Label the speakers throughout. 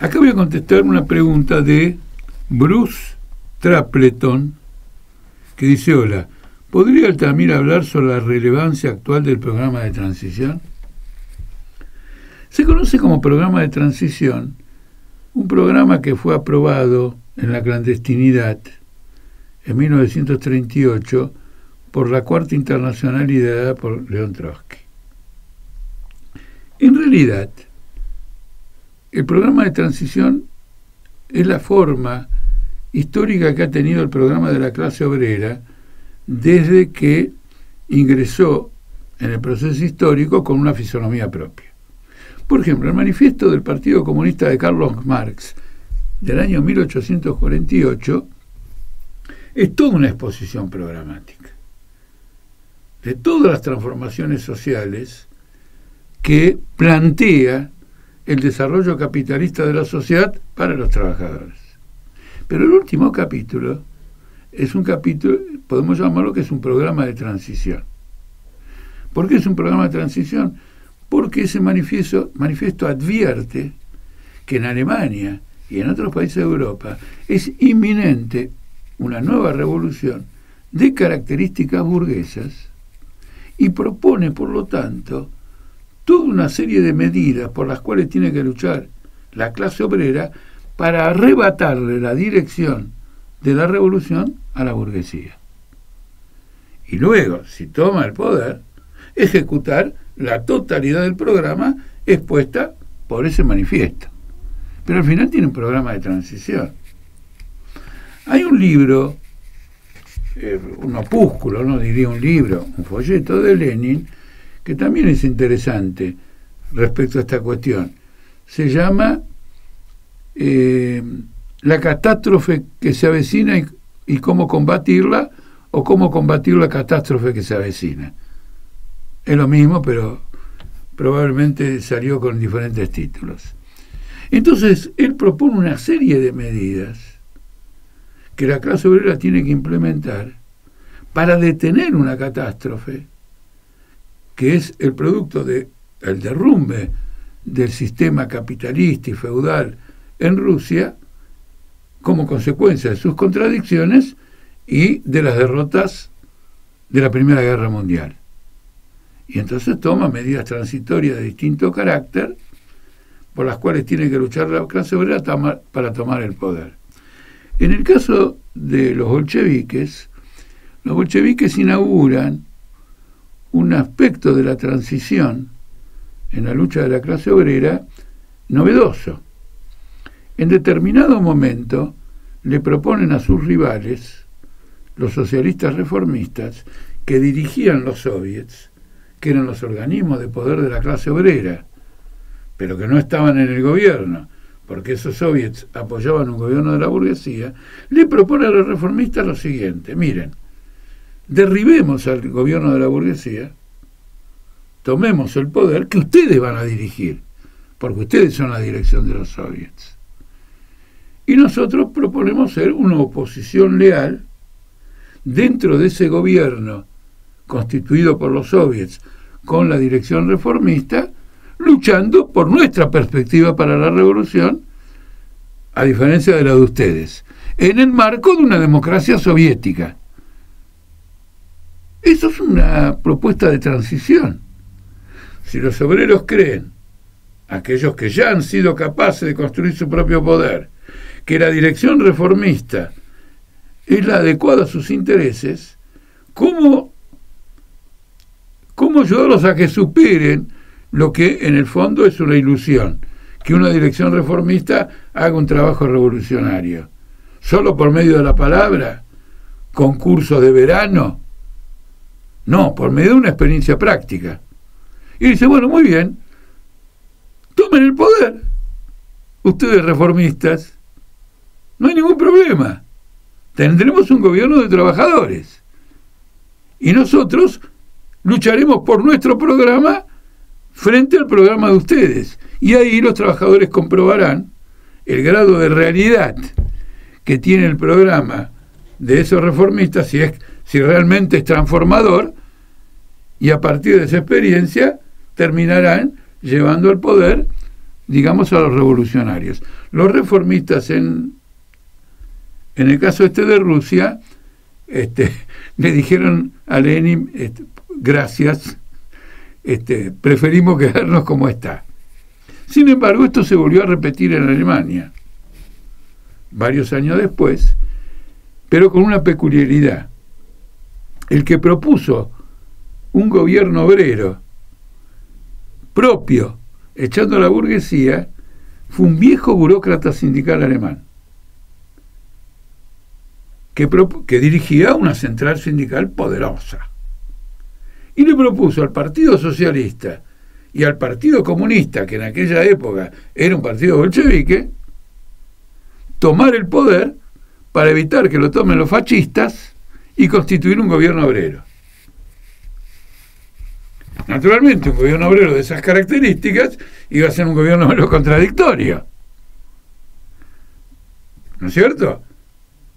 Speaker 1: Acá voy a contestar una pregunta de Bruce Trapleton, que dice, hola, ¿podría Altamira hablar sobre la relevancia actual del programa de transición? Se conoce como programa de transición un programa que fue aprobado en la clandestinidad en 1938 por la Cuarta Internacional liderada por León Trotsky. Realidad, el programa de transición es la forma histórica que ha tenido el programa de la clase obrera desde que ingresó en el proceso histórico con una fisonomía propia. Por ejemplo, el manifiesto del Partido Comunista de Carlos Marx del año 1848 es toda una exposición programática de todas las transformaciones sociales que plantea el desarrollo capitalista de la sociedad para los trabajadores. Pero el último capítulo es un capítulo, podemos llamarlo que es un programa de transición. ¿Por qué es un programa de transición? Porque ese manifiesto, manifiesto advierte que en Alemania y en otros países de Europa es inminente una nueva revolución de características burguesas y propone, por lo tanto, toda una serie de medidas por las cuales tiene que luchar la clase obrera para arrebatarle la dirección de la revolución a la burguesía. Y luego, si toma el poder, ejecutar la totalidad del programa expuesta por ese manifiesto. Pero al final tiene un programa de transición. Hay un libro, eh, un opúsculo, no diría un libro, un folleto de Lenin, que también es interesante respecto a esta cuestión. Se llama eh, La catástrofe que se avecina y, y cómo combatirla o cómo combatir la catástrofe que se avecina. Es lo mismo, pero probablemente salió con diferentes títulos. Entonces, él propone una serie de medidas que la clase obrera tiene que implementar para detener una catástrofe que es el producto del derrumbe del sistema capitalista y feudal en Rusia como consecuencia de sus contradicciones y de las derrotas de la Primera Guerra Mundial. Y entonces toma medidas transitorias de distinto carácter por las cuales tiene que luchar la clase obrera para tomar el poder. En el caso de los bolcheviques, los bolcheviques inauguran un aspecto de la transición en la lucha de la clase obrera novedoso. En determinado momento le proponen a sus rivales, los socialistas reformistas, que dirigían los soviets, que eran los organismos de poder de la clase obrera, pero que no estaban en el gobierno, porque esos soviets apoyaban un gobierno de la burguesía, le proponen a los reformistas lo siguiente, miren, derribemos al gobierno de la burguesía, tomemos el poder que ustedes van a dirigir, porque ustedes son la dirección de los soviets. Y nosotros proponemos ser una oposición leal dentro de ese gobierno constituido por los soviets con la dirección reformista, luchando por nuestra perspectiva para la revolución, a diferencia de la de ustedes, en el marco de una democracia soviética. Eso es una propuesta de transición. Si los obreros creen, aquellos que ya han sido capaces de construir su propio poder, que la dirección reformista es la adecuada a sus intereses, ¿cómo, cómo ayudarlos a que superen lo que en el fondo es una ilusión? Que una dirección reformista haga un trabajo revolucionario. ¿Solo por medio de la palabra? ¿Concursos de verano? No, por medio de una experiencia práctica. Y dice, bueno, muy bien, tomen el poder. Ustedes reformistas, no hay ningún problema. Tendremos un gobierno de trabajadores. Y nosotros lucharemos por nuestro programa frente al programa de ustedes. Y ahí los trabajadores comprobarán el grado de realidad que tiene el programa de esos reformistas, si, es, si realmente es transformador, y a partir de esa experiencia terminarán llevando al poder, digamos, a los revolucionarios. Los reformistas en, en el caso este de Rusia, este, le dijeron a Lenin, este, gracias, este, preferimos quedarnos como está. Sin embargo, esto se volvió a repetir en Alemania, varios años después, pero con una peculiaridad. El que propuso un gobierno obrero propio, echando a la burguesía, fue un viejo burócrata sindical alemán, que, que dirigía una central sindical poderosa. Y le propuso al Partido Socialista y al Partido Comunista, que en aquella época era un partido bolchevique, tomar el poder para evitar que lo tomen los fascistas y constituir un gobierno obrero. Naturalmente, un gobierno obrero de esas características iba a ser un gobierno obrero contradictorio. ¿No es cierto?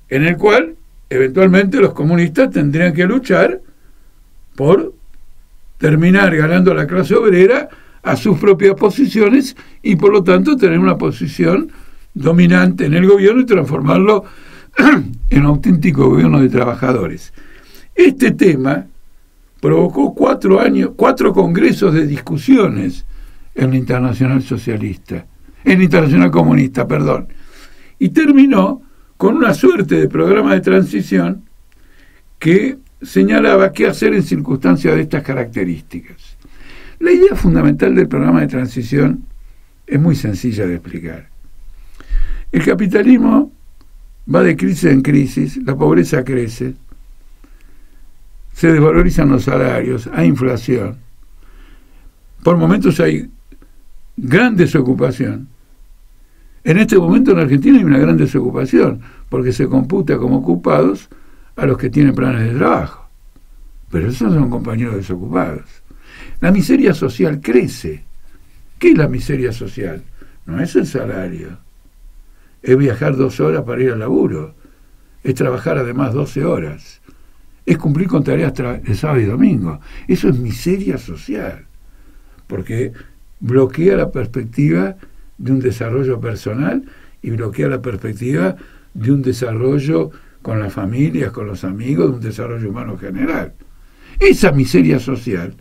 Speaker 1: En el cual, eventualmente, los comunistas tendrían que luchar por terminar ganando la clase obrera a sus propias posiciones y, por lo tanto, tener una posición dominante en el gobierno y transformarlo en auténtico gobierno de trabajadores. Este tema provocó cuatro años, cuatro congresos de discusiones en la Internacional Socialista, en la Internacional Comunista, perdón, y terminó con una suerte de programa de transición que señalaba qué hacer en circunstancias de estas características. La idea fundamental del programa de transición es muy sencilla de explicar. El capitalismo va de crisis en crisis, la pobreza crece, se desvalorizan los salarios, hay inflación. Por momentos hay gran desocupación. En este momento en Argentina hay una gran desocupación, porque se computa como ocupados a los que tienen planes de trabajo. Pero esos son compañeros desocupados. La miseria social crece. ¿Qué es la miseria social? No es el salario. Es viajar dos horas para ir al laburo. Es trabajar además 12 horas es cumplir con tareas de sábado y domingo. Eso es miseria social, porque bloquea la perspectiva de un desarrollo personal y bloquea la perspectiva de un desarrollo con las familias, con los amigos, de un desarrollo humano general. Esa miseria social,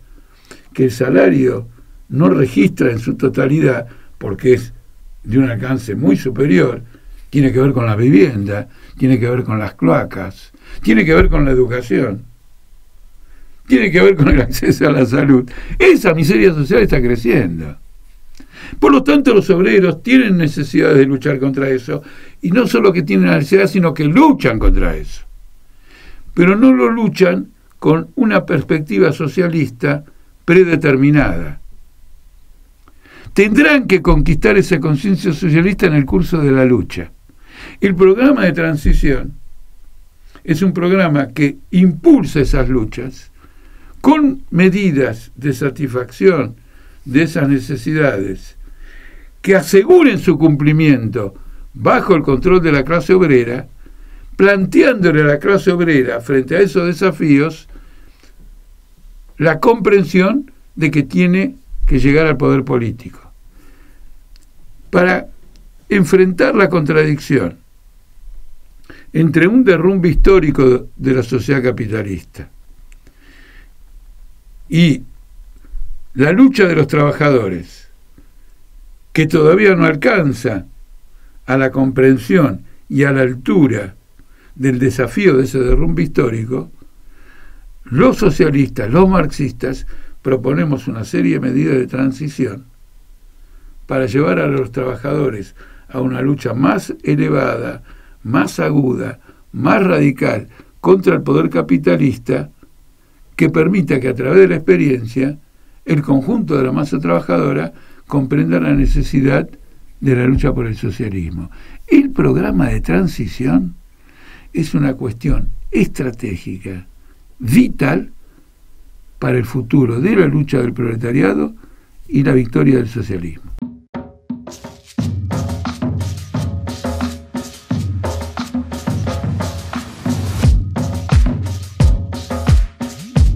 Speaker 1: que el salario no registra en su totalidad, porque es de un alcance muy superior, tiene que ver con la vivienda, tiene que ver con las cloacas, tiene que ver con la educación, tiene que ver con el acceso a la salud. Esa miseria social está creciendo. Por lo tanto, los obreros tienen necesidad de luchar contra eso, y no solo que tienen necesidad, sino que luchan contra eso. Pero no lo luchan con una perspectiva socialista predeterminada. Tendrán que conquistar esa conciencia socialista en el curso de la lucha. El programa de transición es un programa que impulsa esas luchas con medidas de satisfacción de esas necesidades que aseguren su cumplimiento bajo el control de la clase obrera, planteándole a la clase obrera frente a esos desafíos la comprensión de que tiene que llegar al poder político. Para enfrentar la contradicción entre un derrumbe histórico de la sociedad capitalista y la lucha de los trabajadores, que todavía no alcanza a la comprensión y a la altura del desafío de ese derrumbe histórico, los socialistas, los marxistas, proponemos una serie de medidas de transición para llevar a los trabajadores a una lucha más elevada, más aguda, más radical contra el poder capitalista que permita que a través de la experiencia el conjunto de la masa trabajadora comprenda la necesidad de la lucha por el socialismo. El programa de transición es una cuestión estratégica, vital, para el futuro de la lucha del proletariado y la victoria del socialismo.